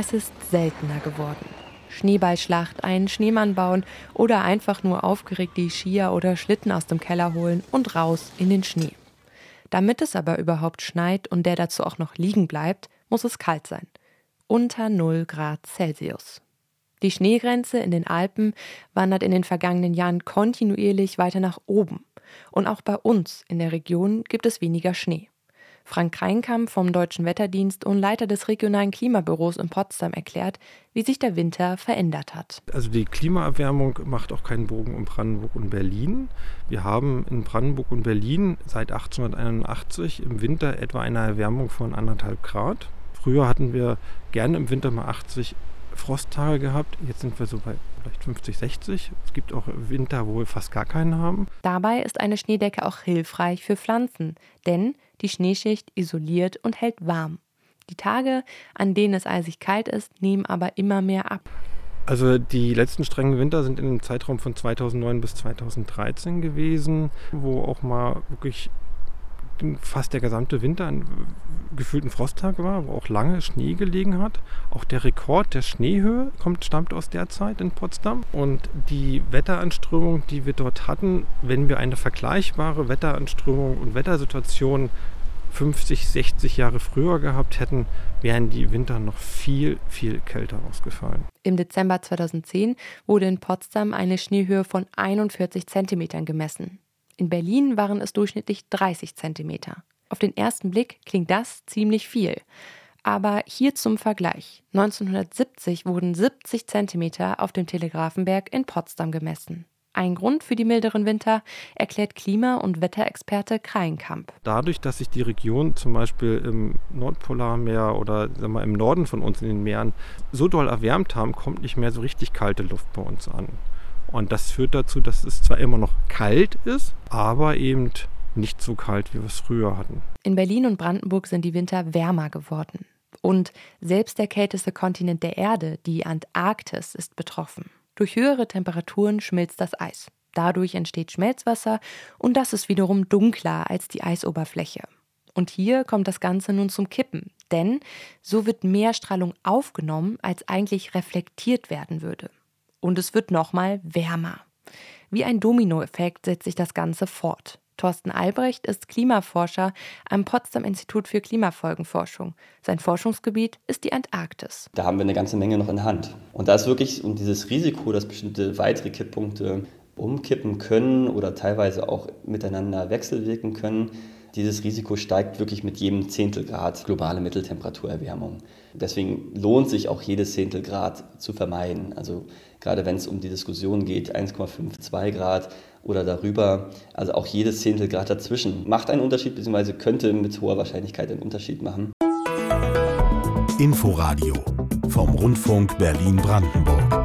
Es ist seltener geworden. Schneeballschlacht, einen Schneemann bauen oder einfach nur aufgeregt die Skier oder Schlitten aus dem Keller holen und raus in den Schnee. Damit es aber überhaupt schneit und der dazu auch noch liegen bleibt, muss es kalt sein. Unter 0 Grad Celsius. Die Schneegrenze in den Alpen wandert in den vergangenen Jahren kontinuierlich weiter nach oben. Und auch bei uns in der Region gibt es weniger Schnee. Frank Kreinkamp vom Deutschen Wetterdienst und Leiter des regionalen Klimabüros in Potsdam erklärt, wie sich der Winter verändert hat. Also die Klimaerwärmung macht auch keinen Bogen um Brandenburg und Berlin. Wir haben in Brandenburg und Berlin seit 1881 im Winter etwa eine Erwärmung von anderthalb Grad. Früher hatten wir gerne im Winter mal 80 Frosttage gehabt. Jetzt sind wir so bei vielleicht 50, 60. Es gibt auch Winter, wo wir fast gar keinen haben. Dabei ist eine Schneedecke auch hilfreich für Pflanzen, denn die Schneeschicht isoliert und hält warm. Die Tage, an denen es eisig kalt ist, nehmen aber immer mehr ab. Also die letzten strengen Winter sind in dem Zeitraum von 2009 bis 2013 gewesen, wo auch mal wirklich fast der gesamte Winter ein gefühlten Frosttag war, wo auch lange Schnee gelegen hat. Auch der Rekord der Schneehöhe kommt, stammt aus der Zeit in Potsdam. Und die Wetteranströmung, die wir dort hatten, wenn wir eine vergleichbare Wetteranströmung und Wettersituation 50, 60 Jahre früher gehabt hätten, wären die Winter noch viel, viel kälter ausgefallen. Im Dezember 2010 wurde in Potsdam eine Schneehöhe von 41 Zentimetern gemessen. In Berlin waren es durchschnittlich 30 Zentimeter. Auf den ersten Blick klingt das ziemlich viel. Aber hier zum Vergleich. 1970 wurden 70 Zentimeter auf dem Telegrafenberg in Potsdam gemessen. Ein Grund für die milderen Winter erklärt Klima- und Wetterexperte Kreinkamp. Dadurch, dass sich die Region zum Beispiel im Nordpolarmeer oder sagen wir, im Norden von uns in den Meeren so doll erwärmt haben, kommt nicht mehr so richtig kalte Luft bei uns an. Und das führt dazu, dass es zwar immer noch kalt ist, aber eben nicht so kalt, wie wir es früher hatten. In Berlin und Brandenburg sind die Winter wärmer geworden. Und selbst der kälteste Kontinent der Erde, die Antarktis, ist betroffen. Durch höhere Temperaturen schmilzt das Eis. Dadurch entsteht Schmelzwasser und das ist wiederum dunkler als die Eisoberfläche. Und hier kommt das Ganze nun zum Kippen, denn so wird mehr Strahlung aufgenommen, als eigentlich reflektiert werden würde und es wird nochmal wärmer. Wie ein Dominoeffekt setzt sich das Ganze fort. Thorsten Albrecht ist Klimaforscher am Potsdam Institut für Klimafolgenforschung. Sein Forschungsgebiet ist die Antarktis. Da haben wir eine ganze Menge noch in Hand. Und da ist wirklich um dieses Risiko, dass bestimmte weitere Kipppunkte umkippen können oder teilweise auch miteinander wechselwirken können, dieses Risiko steigt wirklich mit jedem Zehntelgrad globale Mitteltemperaturerwärmung. Deswegen lohnt sich auch jedes Zehntelgrad zu vermeiden. Also gerade wenn es um die Diskussion geht, 1,52 Grad oder darüber, also auch jedes Zehntelgrad dazwischen macht einen Unterschied, beziehungsweise könnte mit hoher Wahrscheinlichkeit einen Unterschied machen. Inforadio vom Rundfunk Berlin-Brandenburg.